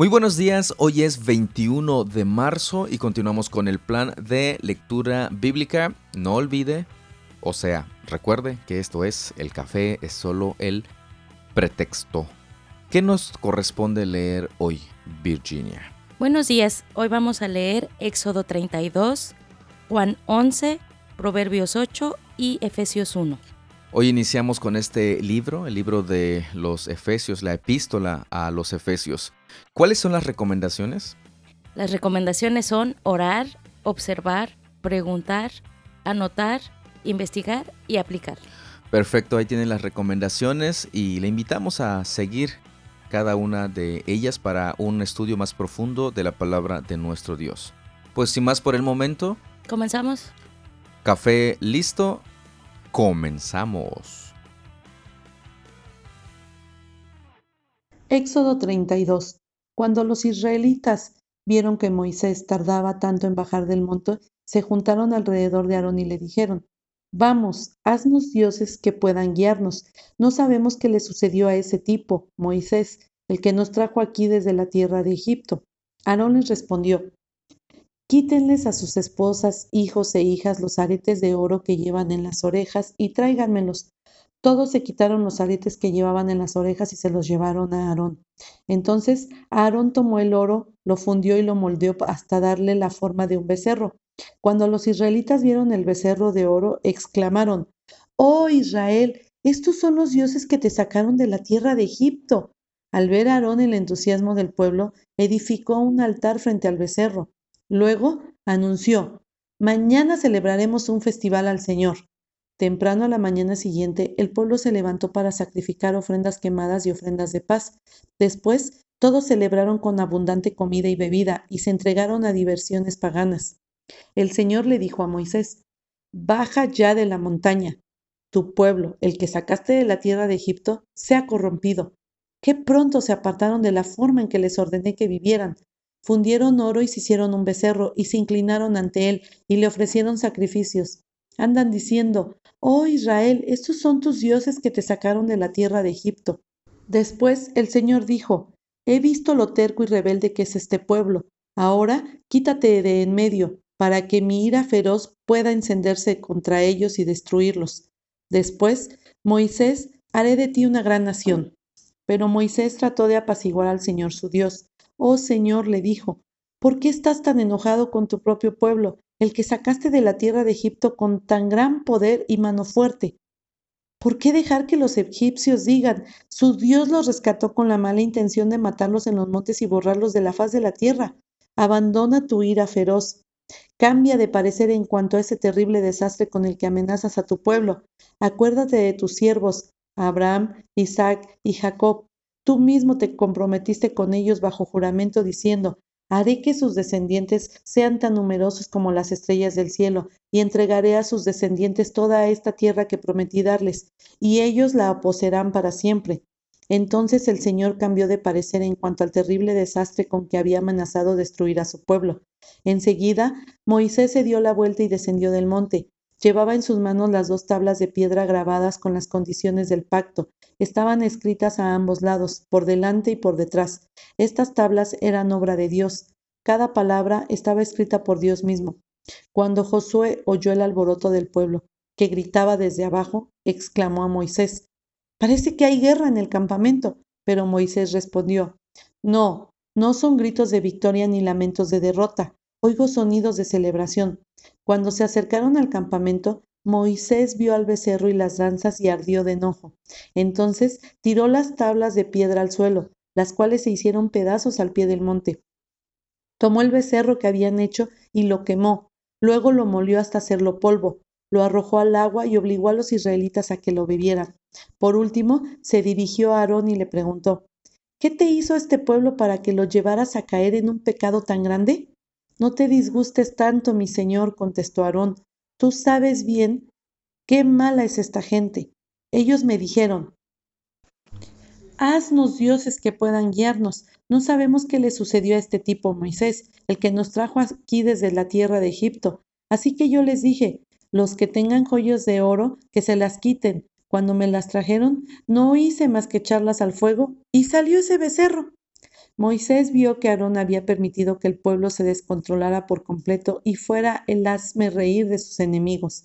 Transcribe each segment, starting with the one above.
Muy buenos días, hoy es 21 de marzo y continuamos con el plan de lectura bíblica. No olvide, o sea, recuerde que esto es, el café es solo el pretexto. ¿Qué nos corresponde leer hoy, Virginia? Buenos días, hoy vamos a leer Éxodo 32, Juan 11, Proverbios 8 y Efesios 1. Hoy iniciamos con este libro, el libro de los Efesios, la epístola a los Efesios. ¿Cuáles son las recomendaciones? Las recomendaciones son orar, observar, preguntar, anotar, investigar y aplicar. Perfecto, ahí tienen las recomendaciones y le invitamos a seguir cada una de ellas para un estudio más profundo de la palabra de nuestro Dios. Pues sin más por el momento. ¿Comenzamos? Café listo, Comenzamos. Éxodo 32. Cuando los israelitas vieron que Moisés tardaba tanto en bajar del monte, se juntaron alrededor de Aarón y le dijeron, Vamos, haznos dioses que puedan guiarnos. No sabemos qué le sucedió a ese tipo, Moisés, el que nos trajo aquí desde la tierra de Egipto. Aarón les respondió, Quítenles a sus esposas, hijos e hijas los aretes de oro que llevan en las orejas y tráiganmelos. Todos se quitaron los aretes que llevaban en las orejas y se los llevaron a Aarón. Entonces Aarón tomó el oro, lo fundió y lo moldeó hasta darle la forma de un becerro. Cuando los israelitas vieron el becerro de oro, exclamaron, Oh Israel, estos son los dioses que te sacaron de la tierra de Egipto. Al ver a Aarón el entusiasmo del pueblo, edificó un altar frente al becerro. Luego anunció, mañana celebraremos un festival al Señor. Temprano a la mañana siguiente, el pueblo se levantó para sacrificar ofrendas quemadas y ofrendas de paz. Después, todos celebraron con abundante comida y bebida y se entregaron a diversiones paganas. El Señor le dijo a Moisés, Baja ya de la montaña. Tu pueblo, el que sacaste de la tierra de Egipto, se ha corrompido. Qué pronto se apartaron de la forma en que les ordené que vivieran fundieron oro y se hicieron un becerro, y se inclinaron ante él, y le ofrecieron sacrificios. Andan diciendo, Oh Israel, estos son tus dioses que te sacaron de la tierra de Egipto. Después el Señor dijo, He visto lo terco y rebelde que es este pueblo. Ahora quítate de en medio, para que mi ira feroz pueda encenderse contra ellos y destruirlos. Después, Moisés, haré de ti una gran nación. Pero Moisés trató de apaciguar al Señor su Dios, Oh Señor, le dijo, ¿por qué estás tan enojado con tu propio pueblo, el que sacaste de la tierra de Egipto con tan gran poder y mano fuerte? ¿Por qué dejar que los egipcios digan, su Dios los rescató con la mala intención de matarlos en los montes y borrarlos de la faz de la tierra? Abandona tu ira feroz. Cambia de parecer en cuanto a ese terrible desastre con el que amenazas a tu pueblo. Acuérdate de tus siervos, Abraham, Isaac y Jacob, Tú mismo te comprometiste con ellos bajo juramento diciendo, haré que sus descendientes sean tan numerosos como las estrellas del cielo, y entregaré a sus descendientes toda esta tierra que prometí darles, y ellos la poseerán para siempre. Entonces el Señor cambió de parecer en cuanto al terrible desastre con que había amenazado destruir a su pueblo. Enseguida, Moisés se dio la vuelta y descendió del monte. Llevaba en sus manos las dos tablas de piedra grabadas con las condiciones del pacto. Estaban escritas a ambos lados, por delante y por detrás. Estas tablas eran obra de Dios. Cada palabra estaba escrita por Dios mismo. Cuando Josué oyó el alboroto del pueblo, que gritaba desde abajo, exclamó a Moisés, Parece que hay guerra en el campamento. Pero Moisés respondió, No, no son gritos de victoria ni lamentos de derrota. Oigo sonidos de celebración. Cuando se acercaron al campamento, Moisés vio al becerro y las danzas y ardió de enojo. Entonces tiró las tablas de piedra al suelo, las cuales se hicieron pedazos al pie del monte. Tomó el becerro que habían hecho y lo quemó. Luego lo molió hasta hacerlo polvo. Lo arrojó al agua y obligó a los israelitas a que lo bebieran. Por último, se dirigió a Aarón y le preguntó, ¿Qué te hizo este pueblo para que lo llevaras a caer en un pecado tan grande? No te disgustes tanto, mi señor, contestó Aarón. Tú sabes bien qué mala es esta gente. Ellos me dijeron, Haznos dioses que puedan guiarnos. No sabemos qué le sucedió a este tipo Moisés, el que nos trajo aquí desde la tierra de Egipto. Así que yo les dije, los que tengan joyas de oro, que se las quiten. Cuando me las trajeron, no hice más que echarlas al fuego y salió ese becerro. Moisés vio que Aarón había permitido que el pueblo se descontrolara por completo y fuera el hazme reír de sus enemigos.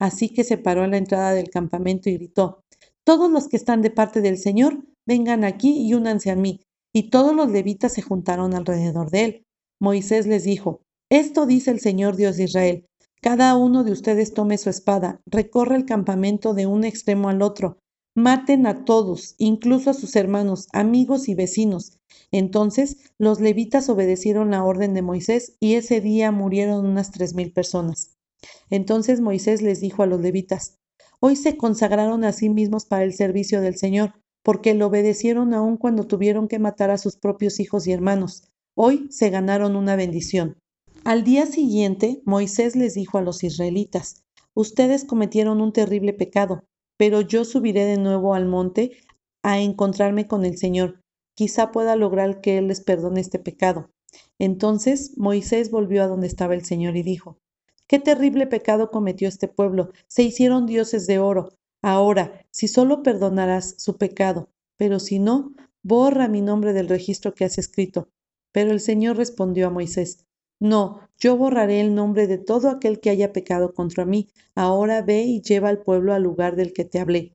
Así que se paró a la entrada del campamento y gritó, Todos los que están de parte del Señor, vengan aquí y únanse a mí. Y todos los levitas se juntaron alrededor de él. Moisés les dijo, Esto dice el Señor Dios de Israel, cada uno de ustedes tome su espada, recorre el campamento de un extremo al otro, maten a todos, incluso a sus hermanos, amigos y vecinos, entonces los levitas obedecieron la orden de Moisés y ese día murieron unas tres mil personas. Entonces Moisés les dijo a los levitas, Hoy se consagraron a sí mismos para el servicio del Señor, porque lo obedecieron aun cuando tuvieron que matar a sus propios hijos y hermanos. Hoy se ganaron una bendición. Al día siguiente, Moisés les dijo a los israelitas, Ustedes cometieron un terrible pecado, pero yo subiré de nuevo al monte a encontrarme con el Señor quizá pueda lograr que Él les perdone este pecado. Entonces Moisés volvió a donde estaba el Señor y dijo, Qué terrible pecado cometió este pueblo. Se hicieron dioses de oro. Ahora, si solo perdonarás su pecado, pero si no, borra mi nombre del registro que has escrito. Pero el Señor respondió a Moisés, No, yo borraré el nombre de todo aquel que haya pecado contra mí. Ahora ve y lleva al pueblo al lugar del que te hablé.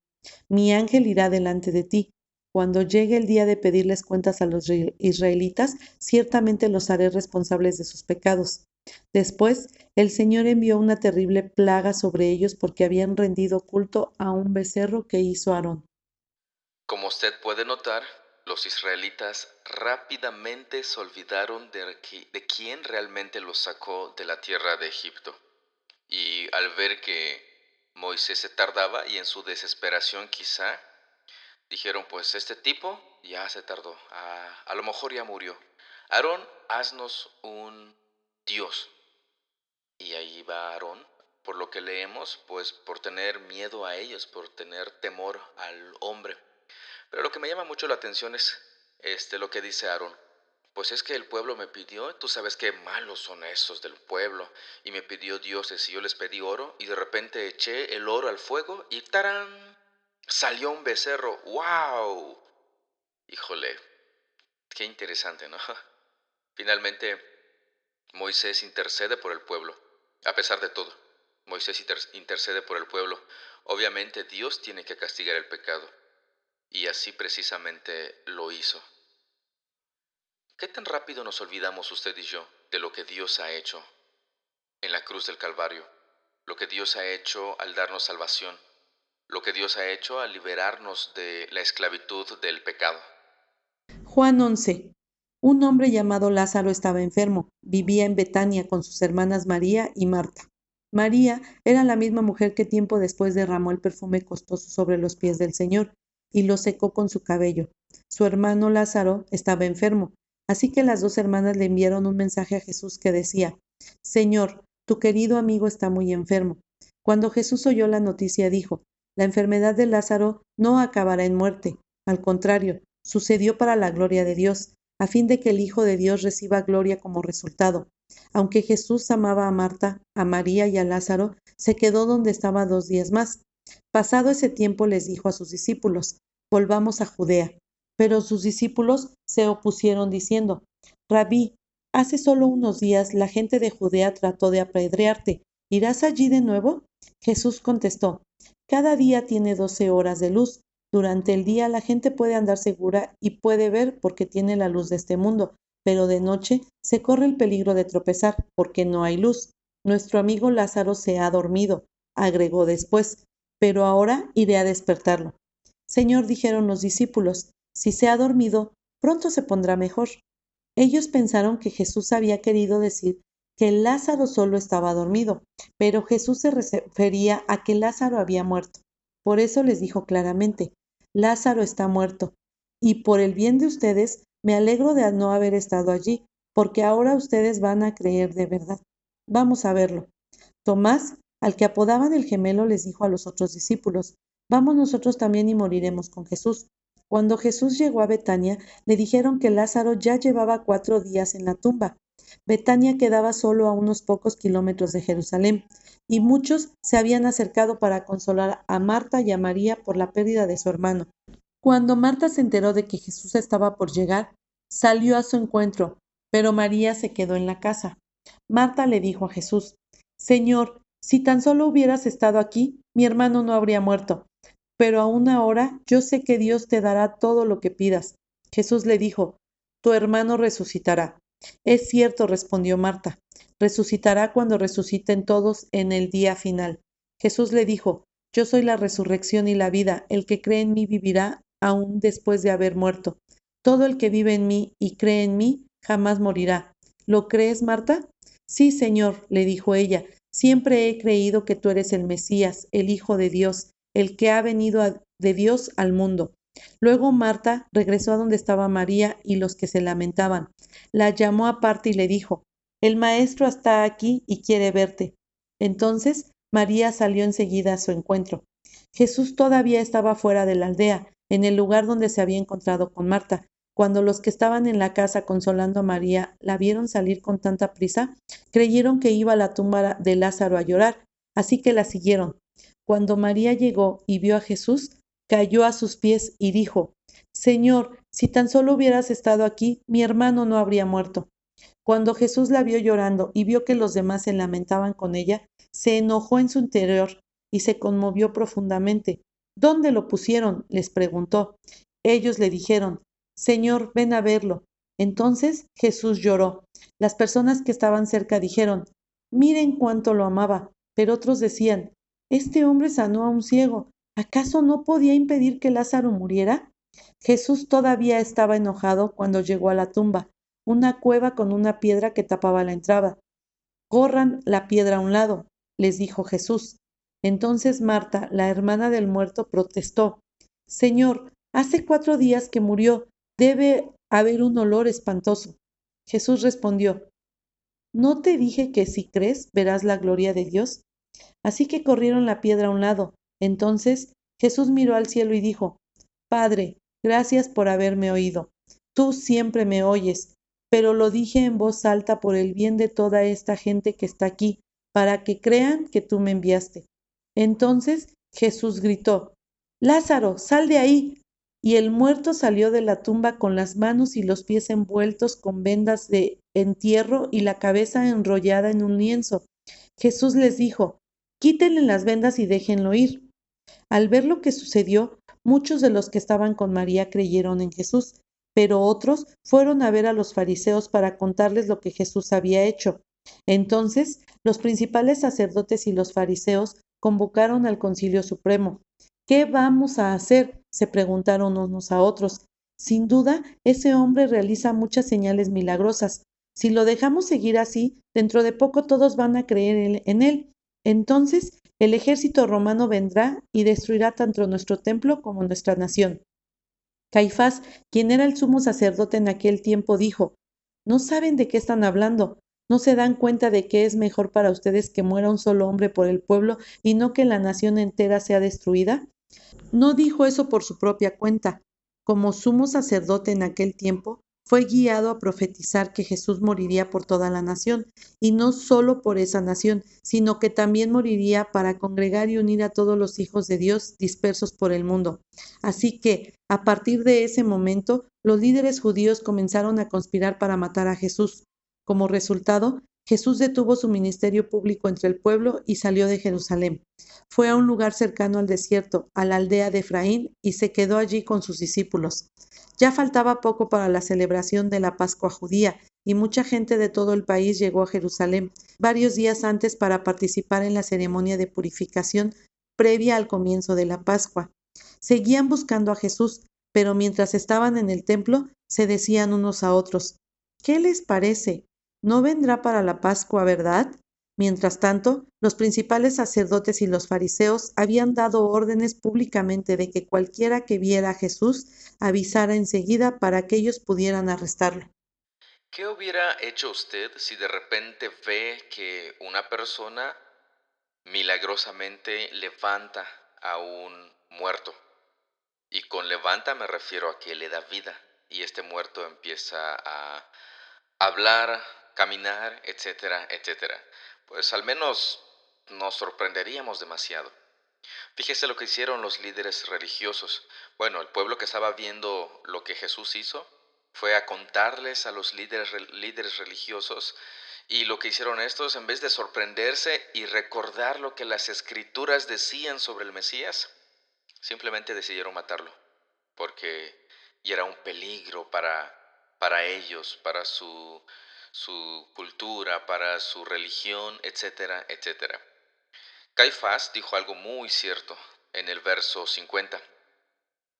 Mi ángel irá delante de ti cuando llegue el día de pedirles cuentas a los israelitas, ciertamente los haré responsables de sus pecados. Después, el Señor envió una terrible plaga sobre ellos porque habían rendido culto a un becerro que hizo Aarón. Como usted puede notar, los israelitas rápidamente se olvidaron de, de quién realmente los sacó de la tierra de Egipto. Y al ver que Moisés se tardaba y en su desesperación quizá Dijeron, pues este tipo ya se tardó, a, lo mejor ya murió. Aarón, haznos un Dios. Y ahí va Aarón, por lo que leemos, pues por tener miedo a ellos, por tener temor al hombre. Pero lo que me llama mucho la atención es este, lo que dice Aarón. Pues es que el pueblo me pidió, tú sabes qué malos son esos del pueblo, y me pidió dioses y yo les pedí oro, y de repente eché el oro al fuego y ¡tarán! Salió un becerro. ¡Wow! Híjole, qué interesante, ¿no? Finalmente, Moisés intercede por el pueblo, a pesar de todo. Moisés intercede por el pueblo. Obviamente Dios tiene que castigar el pecado. Y así precisamente lo hizo. ¿Qué tan rápido nos olvidamos usted y yo de lo que Dios ha hecho en la cruz del Calvario? Lo que Dios ha hecho al darnos salvación lo que Dios ha hecho al liberarnos de la esclavitud del pecado. Juan 11. Un hombre llamado Lázaro estaba enfermo. Vivía en Betania con sus hermanas María y Marta. María era la misma mujer que tiempo después derramó el perfume costoso sobre los pies del Señor y lo secó con su cabello. Su hermano Lázaro estaba enfermo, así que las dos hermanas le enviaron un mensaje a Jesús que decía, Señor, tu querido amigo está muy enfermo. Cuando Jesús oyó la noticia dijo, la enfermedad de Lázaro no acabará en muerte, al contrario, sucedió para la gloria de Dios, a fin de que el Hijo de Dios reciba gloria como resultado. Aunque Jesús amaba a Marta, a María y a Lázaro, se quedó donde estaba dos días más. Pasado ese tiempo les dijo a sus discípulos, volvamos a Judea. Pero sus discípulos se opusieron diciendo, Rabí, hace solo unos días la gente de Judea trató de apedrearte. ¿Irás allí de nuevo? Jesús contestó, cada día tiene doce horas de luz. Durante el día la gente puede andar segura y puede ver porque tiene la luz de este mundo, pero de noche se corre el peligro de tropezar porque no hay luz. Nuestro amigo Lázaro se ha dormido, agregó después, pero ahora iré a despertarlo. Señor, dijeron los discípulos, si se ha dormido, pronto se pondrá mejor. Ellos pensaron que Jesús había querido decir que Lázaro solo estaba dormido, pero Jesús se refería a que Lázaro había muerto. Por eso les dijo claramente, Lázaro está muerto, y por el bien de ustedes me alegro de no haber estado allí, porque ahora ustedes van a creer de verdad. Vamos a verlo. Tomás, al que apodaban el gemelo, les dijo a los otros discípulos, Vamos nosotros también y moriremos con Jesús. Cuando Jesús llegó a Betania, le dijeron que Lázaro ya llevaba cuatro días en la tumba Betania quedaba solo a unos pocos kilómetros de Jerusalén, y muchos se habían acercado para consolar a Marta y a María por la pérdida de su hermano. Cuando Marta se enteró de que Jesús estaba por llegar, salió a su encuentro, pero María se quedó en la casa. Marta le dijo a Jesús, Señor, si tan solo hubieras estado aquí, mi hermano no habría muerto. Pero aún ahora yo sé que Dios te dará todo lo que pidas. Jesús le dijo, Tu hermano resucitará. Es cierto, respondió Marta, resucitará cuando resuciten todos en el día final. Jesús le dijo, Yo soy la resurrección y la vida, el que cree en mí vivirá aún después de haber muerto. Todo el que vive en mí y cree en mí jamás morirá. ¿Lo crees, Marta? Sí, Señor, le dijo ella, siempre he creído que tú eres el Mesías, el Hijo de Dios, el que ha venido de Dios al mundo. Luego Marta regresó a donde estaba María y los que se lamentaban. La llamó aparte y le dijo, El maestro está aquí y quiere verte. Entonces María salió enseguida a su encuentro. Jesús todavía estaba fuera de la aldea, en el lugar donde se había encontrado con Marta. Cuando los que estaban en la casa consolando a María la vieron salir con tanta prisa, creyeron que iba a la tumba de Lázaro a llorar, así que la siguieron. Cuando María llegó y vio a Jesús, cayó a sus pies y dijo, Señor, si tan solo hubieras estado aquí, mi hermano no habría muerto. Cuando Jesús la vio llorando y vio que los demás se lamentaban con ella, se enojó en su interior y se conmovió profundamente. ¿Dónde lo pusieron? les preguntó. Ellos le dijeron, Señor, ven a verlo. Entonces Jesús lloró. Las personas que estaban cerca dijeron, Miren cuánto lo amaba. Pero otros decían, Este hombre sanó a un ciego. ¿Acaso no podía impedir que Lázaro muriera? Jesús todavía estaba enojado cuando llegó a la tumba, una cueva con una piedra que tapaba la entrada. Corran la piedra a un lado, les dijo Jesús. Entonces Marta, la hermana del muerto, protestó. Señor, hace cuatro días que murió, debe haber un olor espantoso. Jesús respondió, ¿no te dije que si crees verás la gloria de Dios? Así que corrieron la piedra a un lado. Entonces Jesús miró al cielo y dijo, Padre, gracias por haberme oído. Tú siempre me oyes, pero lo dije en voz alta por el bien de toda esta gente que está aquí, para que crean que tú me enviaste. Entonces Jesús gritó, Lázaro, sal de ahí. Y el muerto salió de la tumba con las manos y los pies envueltos con vendas de entierro y la cabeza enrollada en un lienzo. Jesús les dijo, quítenle las vendas y déjenlo ir. Al ver lo que sucedió, muchos de los que estaban con María creyeron en Jesús, pero otros fueron a ver a los fariseos para contarles lo que Jesús había hecho. Entonces los principales sacerdotes y los fariseos convocaron al concilio supremo. ¿Qué vamos a hacer? se preguntaron unos a otros. Sin duda, ese hombre realiza muchas señales milagrosas. Si lo dejamos seguir así, dentro de poco todos van a creer en él. Entonces el ejército romano vendrá y destruirá tanto nuestro templo como nuestra nación. Caifás, quien era el sumo sacerdote en aquel tiempo, dijo, ¿no saben de qué están hablando? ¿No se dan cuenta de que es mejor para ustedes que muera un solo hombre por el pueblo y no que la nación entera sea destruida? No dijo eso por su propia cuenta. Como sumo sacerdote en aquel tiempo, fue guiado a profetizar que Jesús moriría por toda la nación, y no solo por esa nación, sino que también moriría para congregar y unir a todos los hijos de Dios dispersos por el mundo. Así que, a partir de ese momento, los líderes judíos comenzaron a conspirar para matar a Jesús. Como resultado, Jesús detuvo su ministerio público entre el pueblo y salió de Jerusalén. Fue a un lugar cercano al desierto, a la aldea de Efraín, y se quedó allí con sus discípulos. Ya faltaba poco para la celebración de la Pascua judía, y mucha gente de todo el país llegó a Jerusalén varios días antes para participar en la ceremonia de purificación previa al comienzo de la Pascua. Seguían buscando a Jesús, pero mientras estaban en el templo, se decían unos a otros, ¿qué les parece? No vendrá para la Pascua, ¿verdad? Mientras tanto, los principales sacerdotes y los fariseos habían dado órdenes públicamente de que cualquiera que viera a Jesús avisara enseguida para que ellos pudieran arrestarlo. ¿Qué hubiera hecho usted si de repente ve que una persona milagrosamente levanta a un muerto? Y con levanta me refiero a que le da vida y este muerto empieza a hablar, caminar, etcétera, etcétera. Pues al menos nos sorprenderíamos demasiado. Fíjese lo que hicieron los líderes religiosos. Bueno, el pueblo que estaba viendo lo que Jesús hizo, fue a contarles a los líderes, líderes religiosos y lo que hicieron estos, en vez de sorprenderse y recordar lo que las escrituras decían sobre el Mesías, simplemente decidieron matarlo, porque era un peligro para, para ellos, para su, su cultura, para su religión, etcétera, etcétera. Caifás dijo algo muy cierto en el verso 50.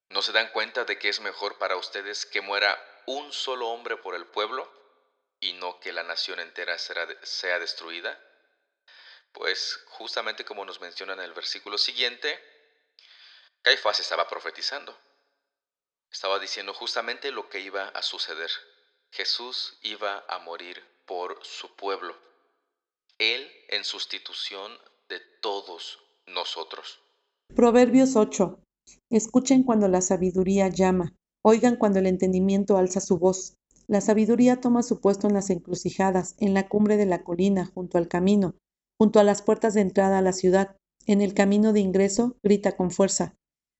¿No se dan cuenta de que es mejor para ustedes que muera un solo hombre por el pueblo y no que la nación entera sea destruida? Pues justamente como nos menciona en el versículo siguiente, Caifás estaba profetizando. Estaba diciendo justamente lo que iba a suceder. Jesús iba a morir por su pueblo. Él en sustitución de todos nosotros. Proverbios 8. Escuchen cuando la sabiduría llama, oigan cuando el entendimiento alza su voz. La sabiduría toma su puesto en las encrucijadas, en la cumbre de la colina, junto al camino, junto a las puertas de entrada a la ciudad. En el camino de ingreso grita con fuerza.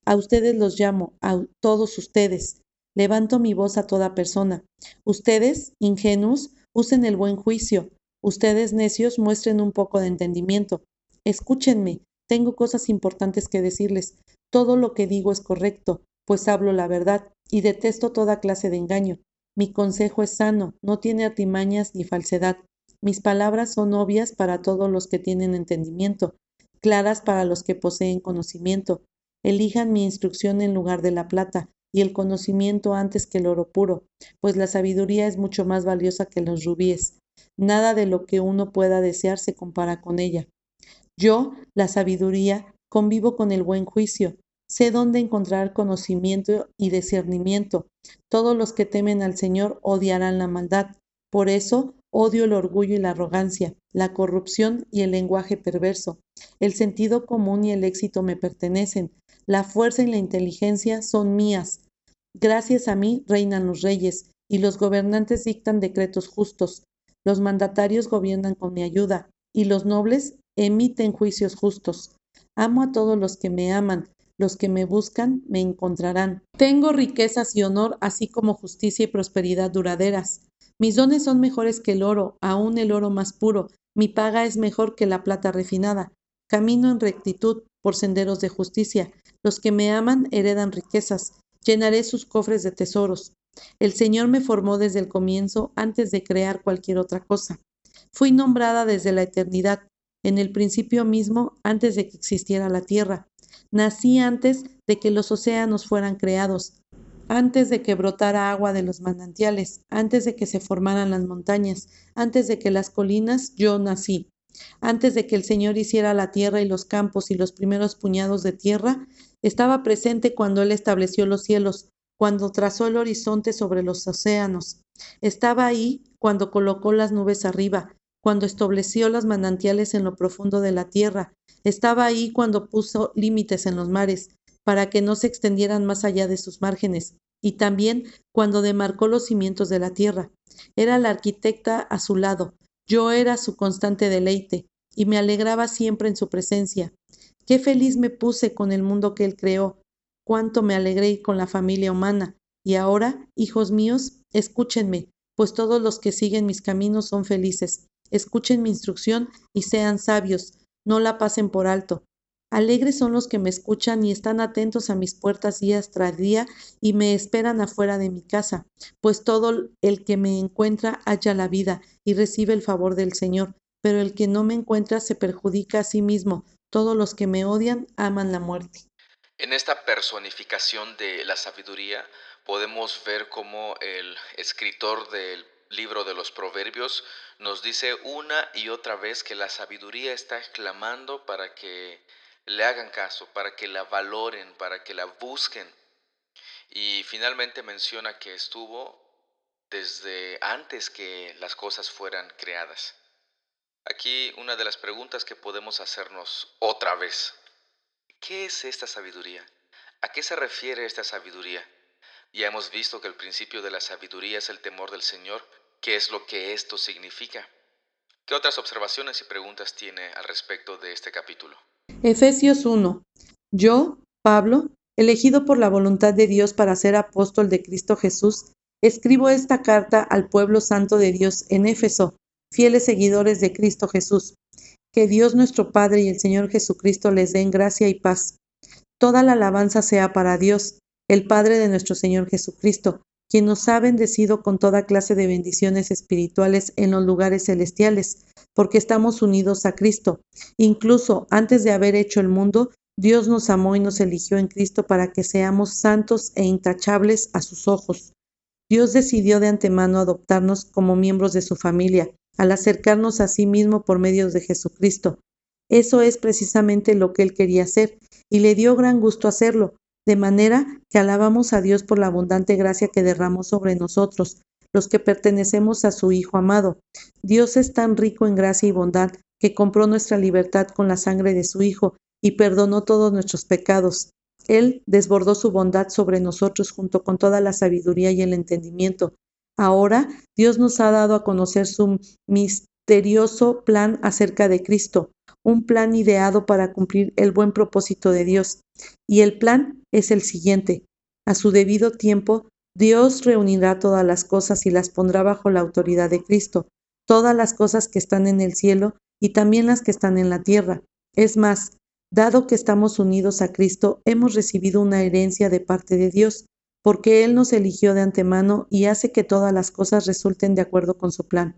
A ustedes los llamo, a todos ustedes. Levanto mi voz a toda persona. Ustedes, ingenuos, usen el buen juicio. Ustedes, necios, muestren un poco de entendimiento. Escúchenme, tengo cosas importantes que decirles. Todo lo que digo es correcto, pues hablo la verdad, y detesto toda clase de engaño. Mi consejo es sano, no tiene artimañas ni falsedad. Mis palabras son obvias para todos los que tienen entendimiento, claras para los que poseen conocimiento. Elijan mi instrucción en lugar de la plata y el conocimiento antes que el oro puro, pues la sabiduría es mucho más valiosa que los rubíes. Nada de lo que uno pueda desear se compara con ella. Yo, la sabiduría, convivo con el buen juicio, sé dónde encontrar conocimiento y discernimiento. Todos los que temen al Señor odiarán la maldad. Por eso odio el orgullo y la arrogancia, la corrupción y el lenguaje perverso. El sentido común y el éxito me pertenecen, la fuerza y la inteligencia son mías. Gracias a mí reinan los reyes, y los gobernantes dictan decretos justos. Los mandatarios gobiernan con mi ayuda, y los nobles emiten juicios justos. Amo a todos los que me aman, los que me buscan me encontrarán. Tengo riquezas y honor, así como justicia y prosperidad duraderas. Mis dones son mejores que el oro, aún el oro más puro. Mi paga es mejor que la plata refinada. Camino en rectitud por senderos de justicia. Los que me aman heredan riquezas. Llenaré sus cofres de tesoros. El Señor me formó desde el comienzo, antes de crear cualquier otra cosa. Fui nombrada desde la eternidad, en el principio mismo, antes de que existiera la tierra. Nací antes de que los océanos fueran creados, antes de que brotara agua de los manantiales, antes de que se formaran las montañas, antes de que las colinas, yo nací. Antes de que el Señor hiciera la tierra y los campos y los primeros puñados de tierra, estaba presente cuando Él estableció los cielos, cuando trazó el horizonte sobre los océanos. Estaba ahí cuando colocó las nubes arriba, cuando estableció los manantiales en lo profundo de la tierra. Estaba ahí cuando puso límites en los mares, para que no se extendieran más allá de sus márgenes, y también cuando demarcó los cimientos de la tierra. Era la arquitecta a su lado, yo era su constante deleite, y me alegraba siempre en su presencia. Qué feliz me puse con el mundo que él creó, cuánto me alegré con la familia humana. Y ahora, hijos míos, escúchenme, pues todos los que siguen mis caminos son felices. Escuchen mi instrucción y sean sabios, no la pasen por alto. Alegres son los que me escuchan y están atentos a mis puertas día tras día y me esperan afuera de mi casa, pues todo el que me encuentra halla la vida y recibe el favor del Señor, pero el que no me encuentra se perjudica a sí mismo. Todos los que me odian aman la muerte. En esta personificación de la sabiduría podemos ver cómo el escritor del libro de los Proverbios nos dice una y otra vez que la sabiduría está exclamando para que le hagan caso, para que la valoren, para que la busquen. Y finalmente menciona que estuvo desde antes que las cosas fueran creadas. Aquí una de las preguntas que podemos hacernos otra vez. ¿Qué es esta sabiduría? ¿A qué se refiere esta sabiduría? Ya hemos visto que el principio de la sabiduría es el temor del Señor qué es lo que esto significa. ¿Qué otras observaciones y preguntas tiene al respecto de este capítulo? Efesios 1. Yo, Pablo, elegido por la voluntad de Dios para ser apóstol de Cristo Jesús, Escribo esta carta al pueblo santo de Dios en Éfeso, fieles seguidores de Cristo Jesús. Que Dios nuestro Padre y el Señor Jesucristo les den gracia y paz. Toda la alabanza sea para Dios, el Padre de nuestro Señor Jesucristo, quien nos ha bendecido con toda clase de bendiciones espirituales en los lugares celestiales, porque estamos unidos a Cristo. Incluso antes de haber hecho el mundo, Dios nos amó y nos eligió en Cristo para que seamos santos e intachables a sus ojos. Dios decidió de antemano adoptarnos como miembros de su familia, al acercarnos a sí mismo por medio de Jesucristo. Eso es precisamente lo que Él quería hacer, y le dio gran gusto hacerlo, de manera que alabamos a Dios por la abundante gracia que derramó sobre nosotros, los que pertenecemos a su Hijo amado. Dios es tan rico en gracia y bondad que compró nuestra libertad con la sangre de su Hijo y perdonó todos nuestros pecados. Él desbordó su bondad sobre nosotros junto con toda la sabiduría y el entendimiento. Ahora Dios nos ha dado a conocer su misterioso plan acerca de Cristo, un plan ideado para cumplir el buen propósito de Dios. Y el plan es el siguiente. A su debido tiempo, Dios reunirá todas las cosas y las pondrá bajo la autoridad de Cristo, todas las cosas que están en el cielo y también las que están en la tierra. Es más, Dado que estamos unidos a Cristo, hemos recibido una herencia de parte de Dios, porque Él nos eligió de antemano y hace que todas las cosas resulten de acuerdo con su plan.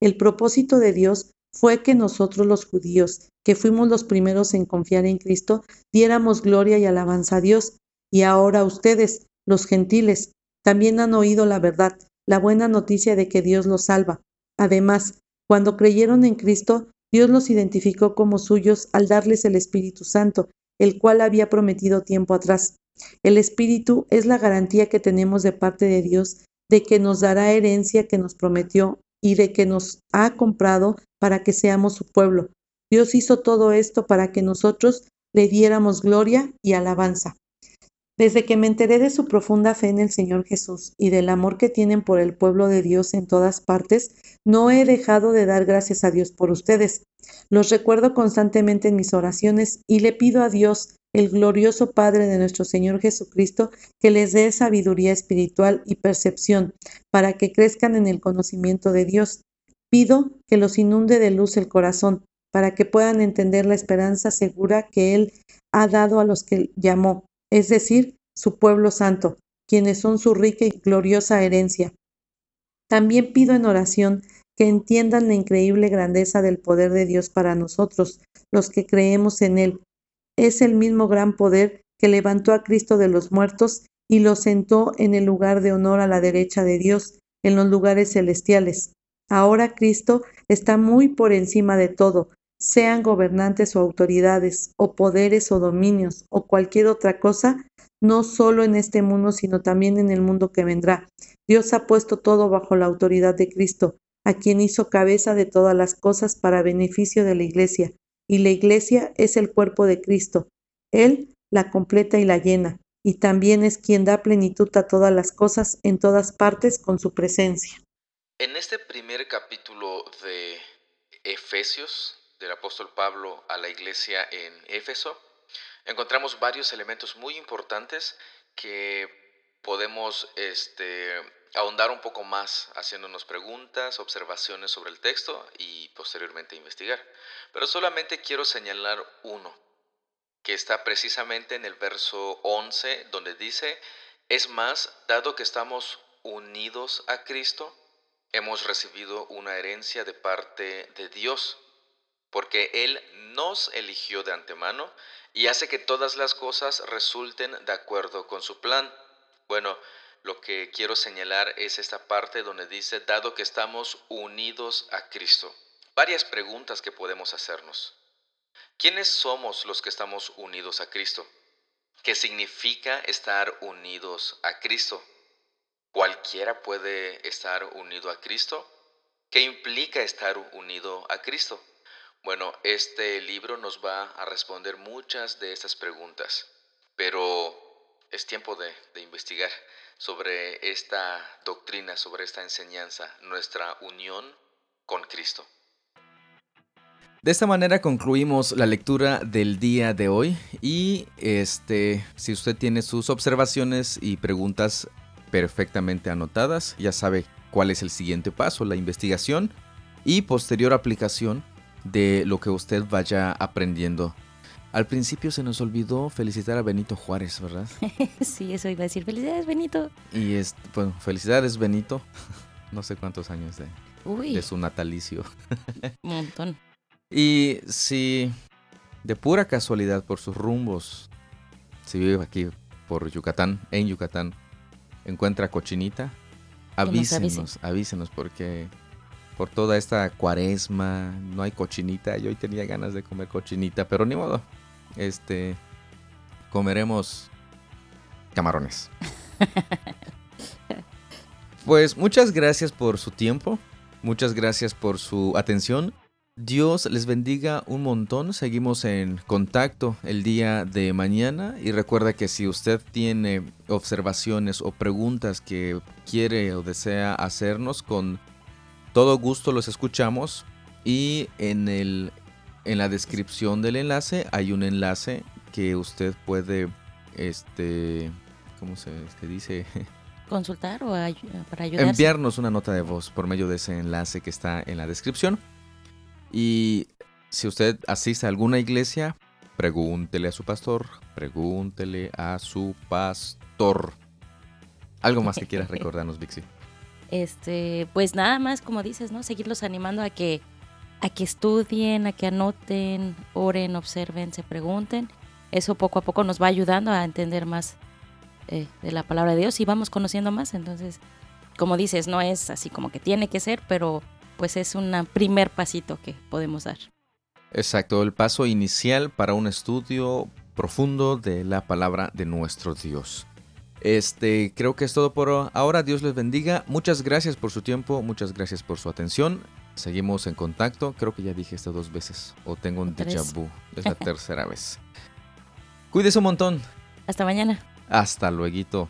El propósito de Dios fue que nosotros los judíos, que fuimos los primeros en confiar en Cristo, diéramos gloria y alabanza a Dios. Y ahora ustedes, los gentiles, también han oído la verdad, la buena noticia de que Dios los salva. Además, cuando creyeron en Cristo, Dios los identificó como suyos al darles el Espíritu Santo, el cual había prometido tiempo atrás. El Espíritu es la garantía que tenemos de parte de Dios de que nos dará herencia que nos prometió y de que nos ha comprado para que seamos su pueblo. Dios hizo todo esto para que nosotros le diéramos gloria y alabanza. Desde que me enteré de su profunda fe en el Señor Jesús y del amor que tienen por el pueblo de Dios en todas partes, no he dejado de dar gracias a Dios por ustedes. Los recuerdo constantemente en mis oraciones y le pido a Dios, el glorioso Padre de nuestro Señor Jesucristo, que les dé sabiduría espiritual y percepción para que crezcan en el conocimiento de Dios. Pido que los inunde de luz el corazón para que puedan entender la esperanza segura que Él ha dado a los que llamó es decir, su pueblo santo, quienes son su rica y gloriosa herencia. También pido en oración que entiendan la increíble grandeza del poder de Dios para nosotros, los que creemos en Él. Es el mismo gran poder que levantó a Cristo de los muertos y lo sentó en el lugar de honor a la derecha de Dios, en los lugares celestiales. Ahora Cristo está muy por encima de todo, sean gobernantes o autoridades, o poderes o dominios, o cualquier otra cosa, no solo en este mundo, sino también en el mundo que vendrá. Dios ha puesto todo bajo la autoridad de Cristo, a quien hizo cabeza de todas las cosas para beneficio de la Iglesia, y la Iglesia es el cuerpo de Cristo. Él la completa y la llena, y también es quien da plenitud a todas las cosas en todas partes con su presencia. En este primer capítulo de Efesios, del apóstol Pablo a la iglesia en Éfeso, encontramos varios elementos muy importantes que podemos este, ahondar un poco más haciéndonos preguntas, observaciones sobre el texto y posteriormente investigar. Pero solamente quiero señalar uno, que está precisamente en el verso 11, donde dice, es más, dado que estamos unidos a Cristo, hemos recibido una herencia de parte de Dios porque Él nos eligió de antemano y hace que todas las cosas resulten de acuerdo con su plan. Bueno, lo que quiero señalar es esta parte donde dice, dado que estamos unidos a Cristo. Varias preguntas que podemos hacernos. ¿Quiénes somos los que estamos unidos a Cristo? ¿Qué significa estar unidos a Cristo? ¿Cualquiera puede estar unido a Cristo? ¿Qué implica estar unido a Cristo? Bueno, este libro nos va a responder muchas de estas preguntas, pero es tiempo de, investigar sobre esta doctrina, sobre esta enseñanza, nuestra unión con Cristo. De esta manera concluimos la lectura del día de hoy y este si usted tiene sus observaciones y preguntas perfectamente anotadas, ya sabe cuál es el siguiente paso, la investigación y posterior aplicación de lo que usted vaya aprendiendo. Al principio se nos olvidó felicitar a Benito Juárez, ¿verdad? sí, eso iba a decir. Felicidades, Benito. Y es, bueno, felicidades, Benito. no sé cuántos años de, Uy, de su natalicio. un montón. Y si de pura casualidad por sus rumbos, si vive aquí por Yucatán, en Yucatán, encuentra cochinita, avísenos, avísenos porque por toda esta cuaresma no hay cochinita. Yo hoy tenía ganas de comer cochinita, pero ni modo. Este comeremos camarones. Pues muchas gracias por su tiempo, muchas gracias por su atención. Dios les bendiga un montón. Seguimos en contacto el día de mañana y recuerda que si usted tiene observaciones o preguntas que quiere o desea hacernos con todo gusto los escuchamos y en el en la descripción del enlace hay un enlace que usted puede este ¿cómo se, se dice? Consultar o ay- para ayudarse. enviarnos una nota de voz por medio de ese enlace que está en la descripción. Y si usted asiste a alguna iglesia, pregúntele a su pastor, pregúntele a su pastor. Algo más que quieras recordarnos, Vixie. Este, pues nada más, como dices, ¿no? Seguirlos animando a que, a que estudien, a que anoten, oren, observen, se pregunten. Eso poco a poco nos va ayudando a entender más eh, de la palabra de Dios y vamos conociendo más. Entonces, como dices, no es así como que tiene que ser, pero pues es un primer pasito que podemos dar. Exacto, el paso inicial para un estudio profundo de la palabra de nuestro Dios. Este, creo que es todo por ahora. Dios les bendiga. Muchas gracias por su tiempo, muchas gracias por su atención. Seguimos en contacto. Creo que ya dije esto dos veces o tengo un déjà vu. Es la tercera vez. Cuídese un montón. Hasta mañana. Hasta luego.